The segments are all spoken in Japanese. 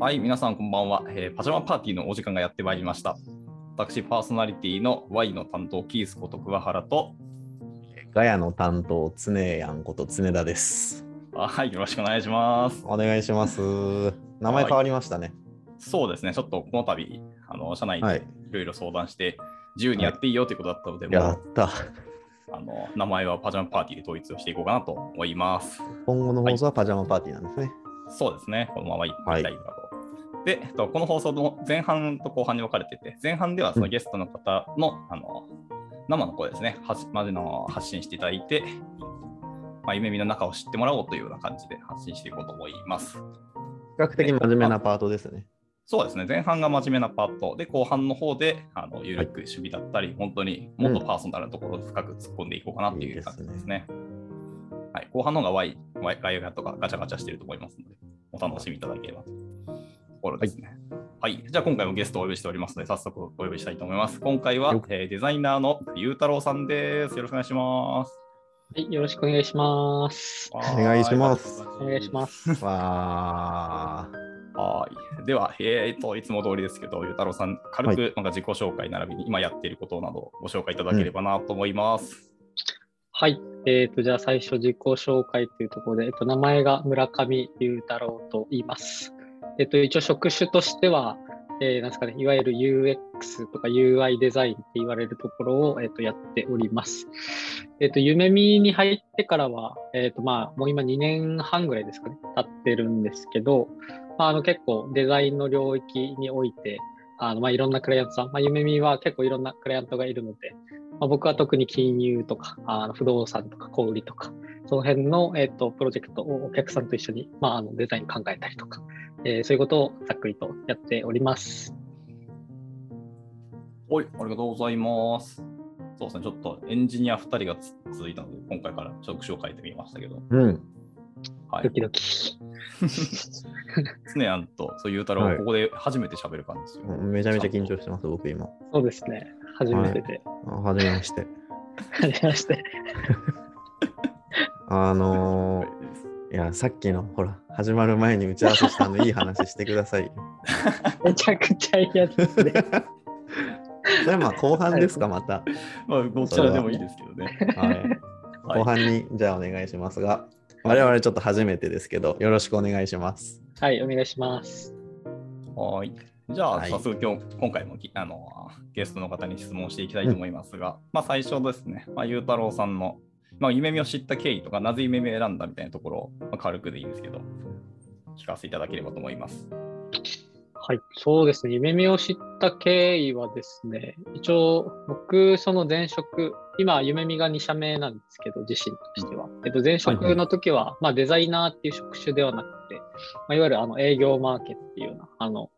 はい、皆さんこんばんは、えーパジャマパーティーのお時間がやってまいりました。私、パーソナリティの Y の担当、キースこと桑原と、ガヤの担当、常やんこと常田です。あはい、よろしくお願いします。お願いします。名前変わりましたね。そうですね、ちょっとこの度、あの社内はいでいろいろ相談して、自由にやっていいよということだったので、もうやった。あの名前はパジャマパーティーで統一をしていこうかなと思います。今後の放送はパジャマパーティーなんですね。そうですね、このままいきたいなと。で、えっと、この放送の前半と後半に分かれてて、前半ではそのゲストの方の,、あの生の声ですね、はじまでの発信していただいて、まあ、夢見の中を知ってもらおうというような感じで発信していこうと思います。比較的真面目なパートですね。そうですね、前半が真面目なパート。で、後半の方であのゆるく守備だったり、本当にもっとパーソナルなところを深く突っ込んでいこうかなっていう感じですね。はい、後半の方が Y、Y ガヤガヤとかガチャガチャしてると思いますので、お楽しみいただければというところですね。はい、じゃあ今回もゲストをお呼びしておりますので、早速お呼びしたいと思います。今回はよ、えーデザイナーのゆうたろうさんです。よろしくお願いします。はい、よろしくお願いします。お願いしますお願いします。わはい。では、えー、と、いつも通りですけど、ゆうたろうさん、軽くなんか自己紹介並びに今やっていることなどをご紹介いただければなと思います。はい、えっ、と、じゃあ最初自己紹介というところで、えっ、と、名前が村上裕太郎と言います。えっ、と、一応職種としては、えーなんですかね、いわゆる UX とか UI デザインって言われるところを、えっとやっております。えっ、と、夢見に入ってからは、えっ、と、まあ、もう今2年半ぐらいですかね、経ってるんですけど、まあ、あの結構デザインの領域において、あのまあ、いろんなクライアントさん、まあ、夢見は結構いろんなクライアントがいるので、まあ、僕は特に金融とか、あの不動産とか小売りとか、その辺の、えっとプロジェクトをお客さんと一緒に、まあ、あのデザイン考えたりとか、えーそういうことをざっくりとやっております。はい、ありがとうございます。そうですね、ちょっとエンジニア2人がつ続いたので、今回から職種を変えてみましたけど、ー。うん。はい。ドキドキ。つねやんと、そうゆうたろう、はいここで初めて喋る感じですよ。めちゃめちゃ緊張してます、僕今。そうですね。初めてで。あはじめまして。はじめまして。あのー、いや、さっきの、ほら、始まる前に打ち合わせしたのいい話してくださいよ。めちゃくちゃ嫌ですね。それまあ後半ですか、また。まあ、どちらでもいいですけどね。はい。後半に、じゃあお願いしますが、我々ちょっと初めてですけど、よろしくお願いします。はい、お願いします。はい。じゃあ、はい早速今日、今回もきあのゲストの方に質問していきたいと思いますが、まあ、最初ですね、まあ、ゆうたろうさんの、まあ、夢見を知った経緯とか、なぜ夢見を選んだみたいなところを、まあ、軽くでいいですけど、聞かせていただければと思います。はい、そうですね。夢見を知った経緯はですね、一応、僕、その前職、今、夢見が2社目なんですけど、自身としては。えっと、前職の時は、まあ、デザイナーっていう職種ではなくて、まあ、いわゆるあの営業マーケっていうような、あの、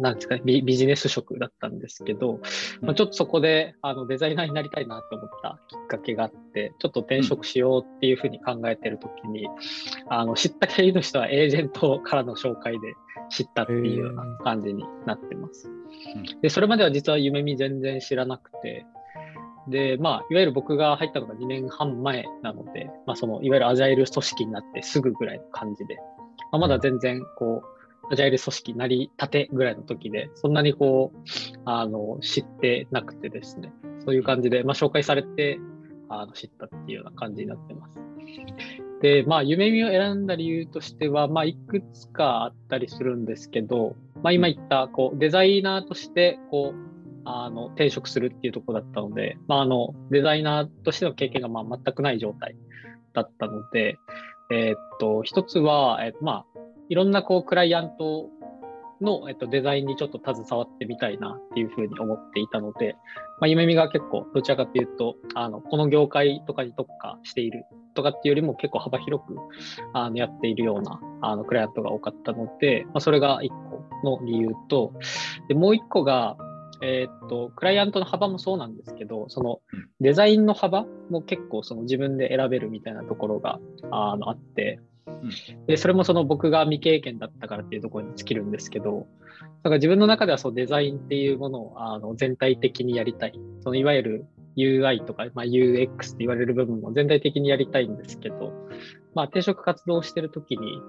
なんですかねビ、ビジネス職だったんですけど、まあ、ちょっとそこであのデザイナーになりたいなって思ったきっかけがあって、ちょっと転職しようっていうふうに考えてるときに、あの知った経緯の人はエージェントからの紹介で知ったっていうような感じになってます。で、それまでは実は夢見全然知らなくて、で、まあ、いわゆる僕が入ったのが2年半前なので、まあ、その、いわゆるアジャイル組織になってすぐぐらいの感じで、まあ、まだ全然、こう、アジャイル組織なりたてぐらいの時で、そんなにこう、あの、知ってなくてですね、そういう感じで、まあ、紹介されて、あの、知ったっていうような感じになってます。で、まあ、夢見を選んだ理由としては、まあ、いくつかあったりするんですけど、まあ、今言った、こう、デザイナーとして、こう、あの、転職するっていうとこだったので、まあ、あの、デザイナーとしての経験が、まあ、全くない状態だったので、えーっと、一つは、えーまあ、いろんな、こう、クライアントの、えっと、デザインにちょっと携わってみたいなっていうふうに思っていたので、まあ、夢見が結構どちらかというと、あの、この業界とかに特化しているとかっていうよりも結構幅広くあのやっているようなあのクライアントが多かったので、まあ、それが一個の理由と、でもう一個が、えーっと、クライアントの幅もそうなんですけど、そのうん。デザインの幅も結構その自分で選べるみたいなところがあのあって、で、それもその僕が未経験だったからっていうところに尽きるんですけど、だか自分の中ではそうデザインっていうものをあの全体的にやりたい。そのいわゆる UI とか、まあ、UX って言われる部分も全体的にやりたいんですけど、まあ、転職活動してる時に、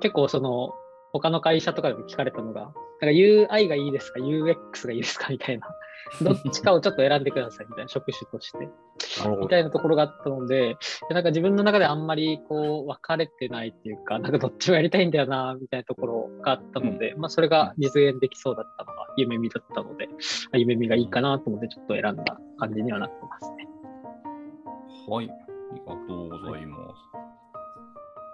結構その他の会社とかでも聞かれたのが、なんか UI がいいですか、UX がいいですか？みたいな。どっちかをちょっと選んでくださいみたいな職種として。みたいなところがあったので、なんか自分の中であんまりこう分かれてないっていうか、なんかどっちもやりたいんだよな、みたいなところがあったので、うん、まあそれが実現できそうだったのが夢見だったので、夢見がいいかなと思ってちょっと選んだ感じにはなってますね。はい、ありがとうございます。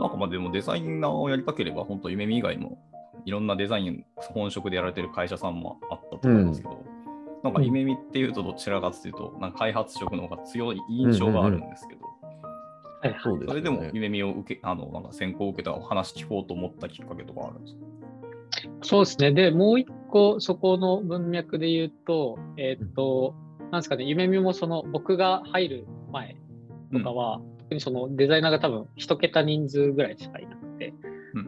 なんかまあでもデザイナーをやりたければ、本当夢見以外もいろんなデザイン本職でやられてる会社さんもあったと思うんですけど、うん。なんか夢見っていうとどちらかというと、なんか開発職の方が強い印象があるんですけど、はいはい、それでも夢見を受け、あの、なんか先行を受けたお話聞こうと思ったきっかけとかあるんですか？そうですね。で、もう一個、そこの文脈で言うと、えっ、と、なんですかね、夢見もその僕が入る前とかは、うん、特にそのデザイナーが多分一桁人数ぐらいしかいなくて、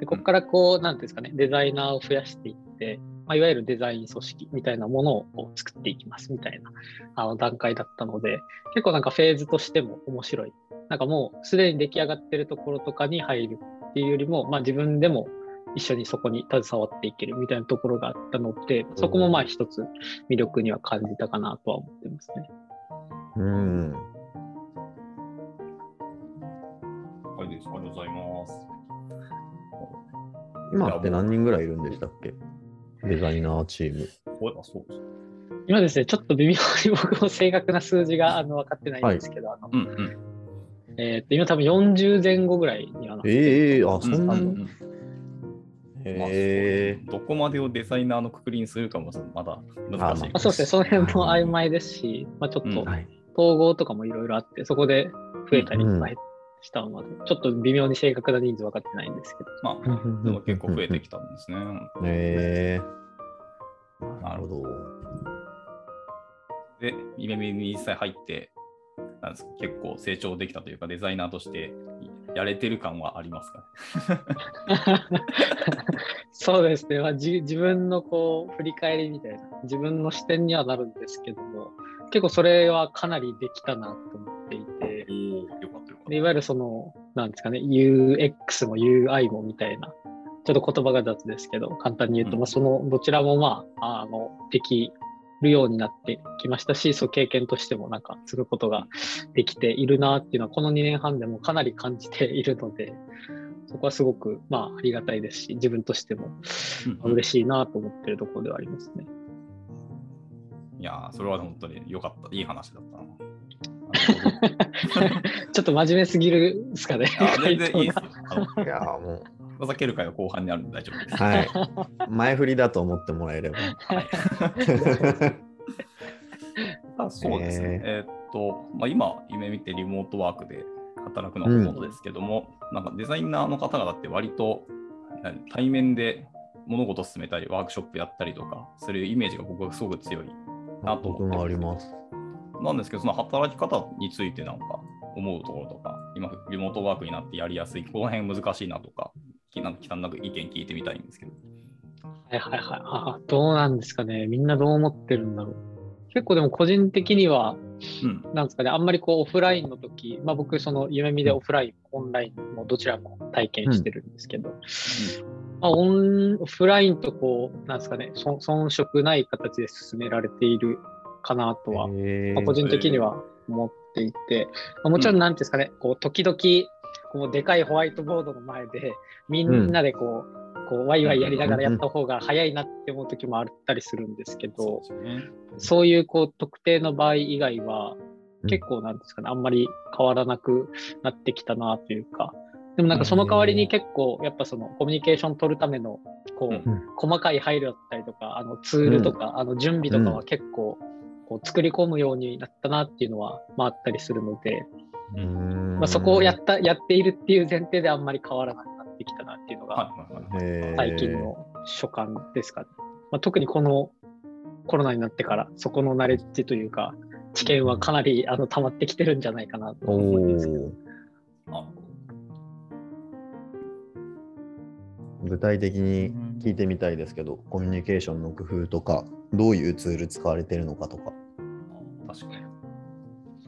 でここからこう、なんていうんですかね、デザイナーを増やしていって、まあ、いわゆるデザイン組織みたいなものを作っていきますみたいなあの段階だったので、結構なんかフェーズとしても面白い。なんかもうすでに出来上がってるところとかに入るっていうよりも、まあ、自分でも一緒にそこに携わっていけるみたいなところがあったので、そこもまあ一つ魅力には感じたかなとは思ってますね。うん。ありがとうございます。今って何人ぐらいいるんでしたっけ？デザイナーチーム。そうです今ですね、ちょっと微妙に僕も正確な数字があの分かってないんですけど、はい、あの、うんうん、えっ、と、今多分40前後ぐらいにはなってええー、あ、そんなに、えー、どこまでをデザイナーのくくりにするかもまだ難しい、まあ、そうですね、その辺も曖昧ですし、まあ、ちょっと統合とかもいろいろあって、そこで増えたりとかしたので、ちょっと微妙に正確な人数分かってないんですけど。まあ、でも結構増えてきたんですね。へえー。なるほど。で、イメミに実際入って、なんです結構成長できたというか、デザイナーとしてやれてる感はありますか、そうですね、まあ、自分のこう振り返りみたいな、自分の視点にはなるんですけども、結構それはかなりできたなと思っていて、いわゆるその、なんですかね、UX も UI もみたいな、ちょっと言葉が雑ですけど、簡単に言うと、うん、まあ、そのどちらもまあ、あの、できるようになってきましたし、そう経験としてもなんか継ぐことができているなっていうのは、この2年半でもかなり感じているので、そこはすごくまあありがたいですし、自分としても嬉しいなと思ってるところではありますね。いやそれは本当に良かった、いい話だったな。ちょっと真面目すぎるですかね。全然いいですよ。いやもう。ふざける会は後半にあるんで大丈夫です。はい。前振りだと思ってもらえれば。はい、あそうですね。えー、っと、まあ、今、夢見てリモートワークで働くのはほとんどですけども、うん、なんかデザイナーの方々って割と対面で物事を進めたり、ワークショップやったりとか、そういうイメージが僕はすごく強いなと思ってます。なんですけど、その働き方についてなんか思うところとか、今、リモートワークになってやりやすい、この辺難しいなとか、なんか忌憚なく意見聞いてみたいんですけど。はいはいはい。あどうなんですかね。みんなどう思ってるんだろう。結構でも個人的には、うん、なんですかね、あんまりこうオフラインの時、まあ僕、その夢見でオフライン、オンラインもどちらも体験してるんですけど、うんまあ、オンオフラインとこう、なんですかね、遜色ない形で進められているかなとは、まあ、個人的には思っていて、まあ、もちろん、なんですかね、こう時々、こうでかいホワイトボードの前で、みんなでこう、うん、こうワイワイやりながらやった方が早いなって思う時もあったりするんですけど、そういうこう特定の場合以外は、結構なんですかね、あんまり変わらなくなってきたなというか、でもなんかその代わりに結構やっぱそのコミュニケーション取るためのこう、細かい配慮だったりとか、あのツールとか、あの準備とかは結構こう作り込むようになったなっていうのは、まあ、あったりするので、まあ、そこをやったやっているっていう前提であんまり変わらなくなってきたなっていうのが、最近の所感ですかね。まあ、特にこのコロナになってから、そこのナレッジというか、知見はかなりあの溜まってきてるんじゃないかなと思いますけど。具体的に聞いてみたいですけど、コミュニケーションの工夫とか、どういうツール使われてるのかとか。確かに。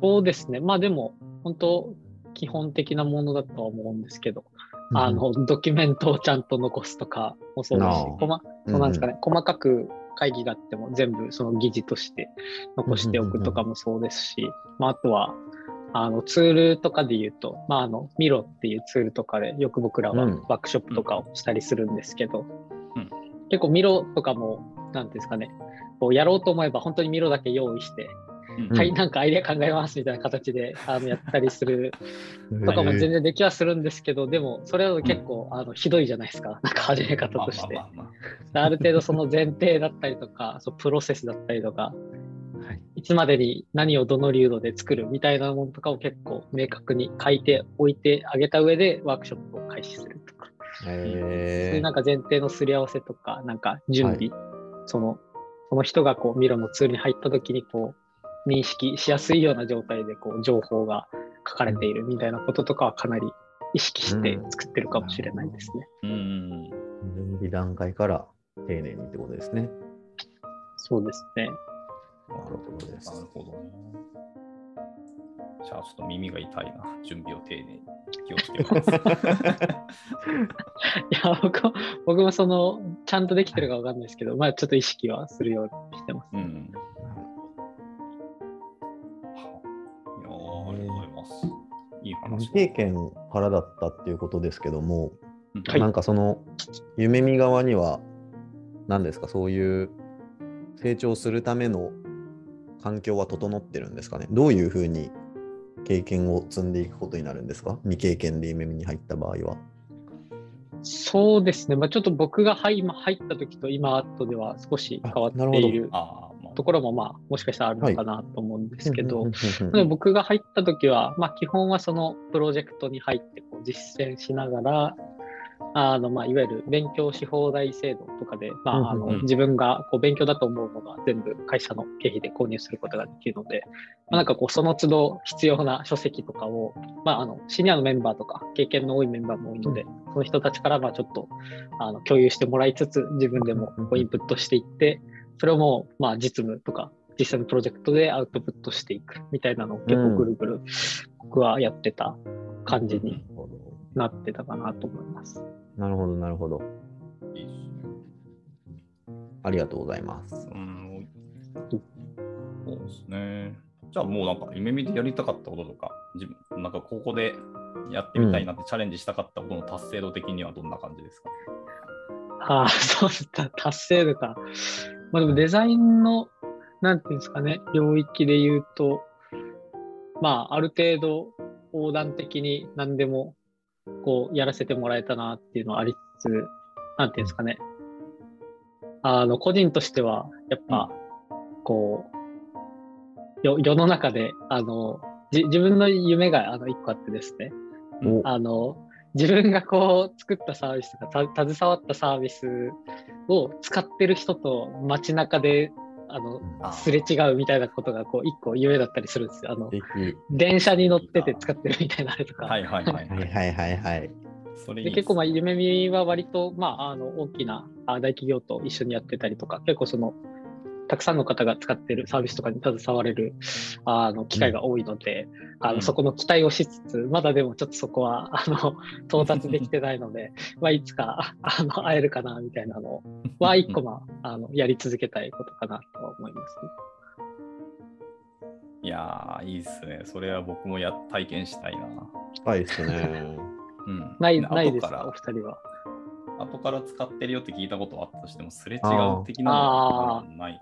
そうですね。まあでも、本当、基本的なものだとは思うんですけど、あの、ドキュメントをちゃんと残すとかもそうですしあー、こまそうなんですかね、細かく会議があっても全部その議事として残しておくとかもそうですし、まあ、あとは、あのツールとかで言うと、まあ、あのミロっていうツールとかでよく僕らはうんワークショップとかをしたりするんですけど、うん結構ミロとかも、なんですかね、こうやろうと思えば本当にミロだけ用意して、うん。はい、なんかアイデア考えますみたいな形であのやったりするとかも全然できはするんですけど、でもそれは結構あのひどいじゃないですか、なんか始め方として。まある程度その前提だったりとか、そうプロセスだったりとか、はい。いつまでに何をどの流度で作るみたいなものとかを結構明確に書いておいてあげた上でワークショップを開始するとか、そうへーいうなんか前提のすり合わせとか、なんか準備、そのその人がこうミロのツールに入った時にこう認識しやすいような状態でこう情報が書かれているみたいなこととかはかなり意識して作ってるかもしれないですね。あうん準備段階から丁寧にってことですね。そうですね。なるほどですなるほどね。じゃあちょっと耳が痛いな。準備を丁寧に気をつけます。いや、僕も、僕もその、ちゃんとできてるかわかんないですけど、まあちょっと意識はするようにしてます。うん。いやーありがとうございます。いい話未経験からだったっていうことですけども、うんはいなんかその夢見側には何ですか？そういう成長するための環境は整ってるんですかね？どういうふうに経験を積んでいくことになるんですか？未経験で夢見に入った場合は。そうですね。まあちょっと僕が入今入った時と今後では少し変わっているところも、まあもしかしたらあるのかなと思うんですけど、うんうんうんでも僕が入った時は、まあ基本はそのプロジェクトに入ってこう実践しながら、あのまあいわゆる勉強し放題制度とかで、まあ、あの自分がこう勉強だと思うものは全部会社の経費で購入することができるので、まあ、なんかこうその都度必要な書籍とかを、まあ、あのシニアのメンバーとか経験の多いメンバーも多いので、その人たちからまあちょっとあの共有してもらいつつ自分でもこうインプットしていってそれをもうまあ実務とか実際のプロジェクトでアウトプットしていくみたいなのを結構ぐるぐる僕はやってた感じになってたかなと思います。なるほど、なるほど。いいっすありがとうございます。うん、そうですね。じゃあもうなんか夢見でやりたかったこととか、自分なんかここでやってみたいなってチャレンジしたかったことの達成度的にはどんな感じですか、ああ、そうだ、達成度か。まあでもデザインの、なんていうんですかね、領域で言うと、まあある程度横断的に何でもこうやらせてもらえたなっていうのはありつつ、なんていうんですかね。あの、個人としては、やっぱ、こう、よ世の中で、あの、じ自分の夢があの一個あってですね、お。あの、自分がこう作ったサービスとか、た携わったサービスを使ってる人と街中で、あの、すれ違うみたいなことが、こう、一個夢だったりするんですよ。あの電車に乗ってて使ってるみたいなあれとか。はいはいはい。はいはいはいはい。で結構まあ夢見は割とまああの大きなあ大企業と一緒にやってたりとか結構そのたくさんの方が使ってるサービスとかに携われるあの機会が多いので、あうんのそこの期待をしつつまだでもちょっとそこはあの 到達できてないのでまあいつかあの会えるかなみたいなのは一個まああのやり続けたいことかなとは思います、ね。いやー、いいっすね。それは僕もや体験したいな。はいですね。うん、ないでないですか？お後から二人は。後から使ってるよって聞いたことはあったとしても、すれ違う的なのはない。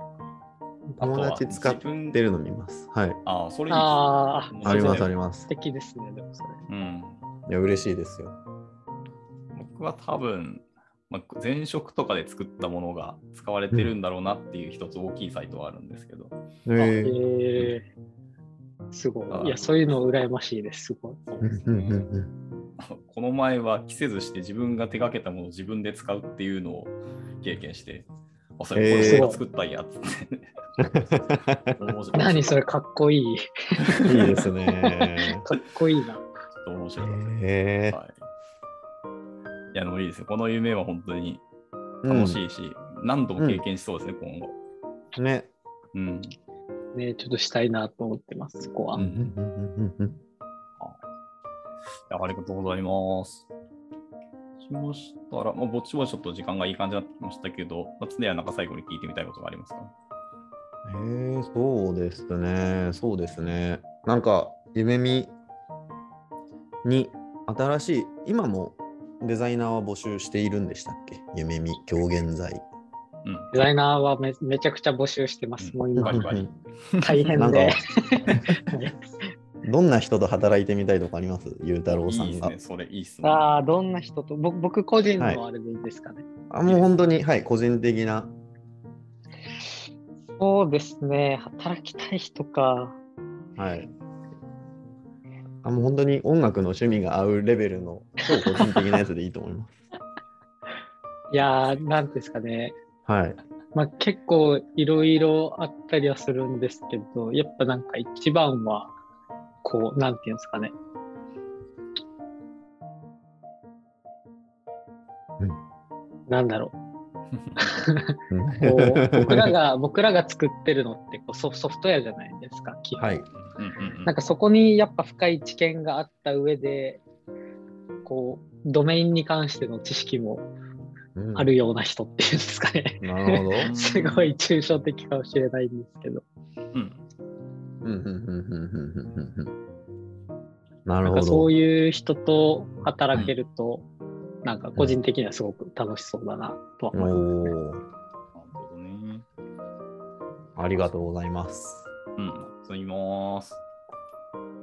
友達使っ自分てるの見ます。はい。ああ、それいいあねありますありります素。敵ですねでもそれ。うん。いや、嬉しいですよ。僕は多分、まあ、前職とかで作ったものが使われてるんだろうなっていう一つ大きいサイトはあるんですけど、ええーえすごあい。いや、そういうの羨ましいです。すごい。そうですうんうんうんねうんこの前は着せずして自分が手掛けたものを自分で使うっていうのを経験して、あ、それこれが作ったんやっつって。何それかっこいい。いいですね。かっこいいな。ちょっと面白いですね。へえはい。いや、でもいいですよ。この夢は本当にー楽しいし、何度も経験しそうですね、今後。うんね。うん。ね、ちょっとしたいなと思ってます、そこは。うんうんうんうんうんうんいやありがとうございます。しましたら、もうぼちぼちちょっと時間がいい感じになってきましたけど、まあ、常はなんか最後に聞いてみたいことがありますか？えー、そうですね、そうですね。なんか、夢見に新しい、今もデザイナーは募集しているんでしたっけ？夢見、今日現在。うん。デザイナーはめめちゃくちゃ募集してます。うんもう今バリバリ大変なんかで。どんな人と働いてみたいとかあります？ゆうたろうさんが。いいですね、それいいっすね。ああ、どんな人と、僕僕個人はいのあれでいいですかね。あもう本当に、はい、個人的な。そうですね、働きたい人か。はい。あもう本当に音楽の趣味が合うレベルの超個人的なやつでいいと思います。いやー、なんていうんですかね。はい。まあ、結構いろいろあったりはするんですけど、やっぱなんか一番は、こう、なんていうんですかね。うんなんだろう。僕らが僕らが作ってるのってこうソフトウェアじゃないですか基本、はい、なんかそこにやっぱ深い知見があった上でこうドメインに関しての知識もあるような人っていうんですかね、うん、なるほど。すごい抽象的かもしれないんですけど、うん、なるほどそういう人と働けると、うん。なんか個人的にはすごく楽しそうだなとはお思います。ーなるほどね。ありがとうございます。うん、すみます。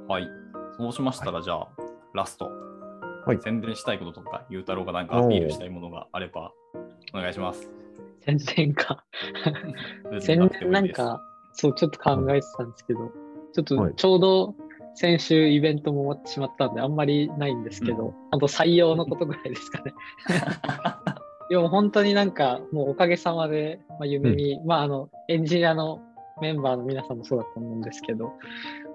はい。そうしましたら、じゃあ、ラスト。はい宣伝したいこととか、ゆうたろうがなんかアピールしたいものがあれば、お願いします。宣伝か。宣伝なんか、そう、ちょっと考えてたんですけど、ちょっはいとちょうど先週イベントも終わってしまったんで、あんまりないんですけど、あと採用のことぐらいですかね。いや、もう本当になんか、もうおかげさまで、まあ、夢見、まあ、あの、エンジニアのメンバーの皆さんもそうだと思うんですけど、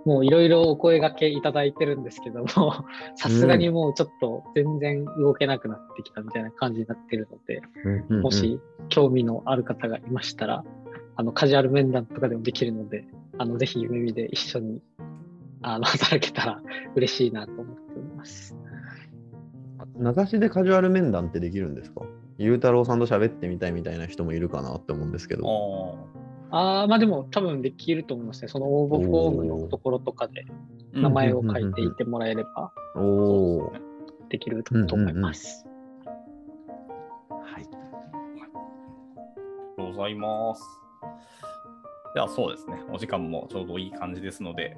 もういろいろお声掛けいただいてるんですけども、さすがにもうちょっと全然動けなくなってきたみたいな感じになってるので、もし興味のある方がいましたら、あの、カジュアル面談とかでもできるので、あの、ぜひ夢見で一緒に、あの、働けたら嬉しいなと思っております。名指しでカジュアル面談ってできるんですか？ゆうたろうさんと喋ってみたいみたいな人もいるかなって思うんですけあど。ああ、まあでも多分できると思いますね。その応募フォームのところとかでー名前を書いていってもらえればおおできると思います。はい。ありがとうございます。ではそうですね、お時間もちょうどいい感じですので、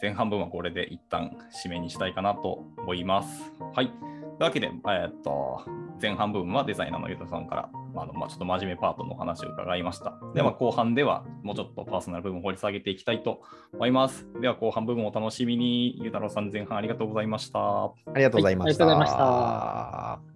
前半分はこれで一旦締めにしたいかなと思います。はい。というわけで、えーっと、前半部分はデザイナーのゆうたさんから、まああのまあ、ちょっと真面目パートのお話を伺いました。では、後半ではもうちょっとパーソナル部分を掘り下げていきたいと思います。では、後半部分をお楽しみに。ゆうたろうさん、前半ありがとうございました。ありがとうございました。はいありがとうございました。